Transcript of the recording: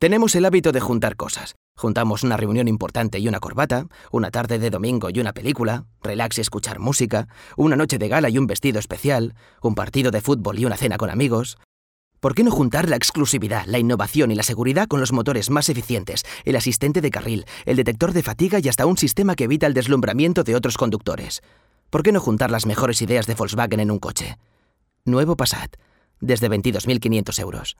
Tenemos el hábito de juntar cosas. Juntamos una reunión importante y una corbata, una tarde de domingo y una película, relax y escuchar música, una noche de gala y un vestido especial, un partido de fútbol y una cena con amigos. ¿Por qué no juntar la exclusividad, la innovación y la seguridad con los motores más eficientes, el asistente de carril, el detector de fatiga y hasta un sistema que evita el deslumbramiento de otros conductores? ¿Por qué no juntar las mejores ideas de Volkswagen en un coche? Nuevo Passat, desde 22.500 euros.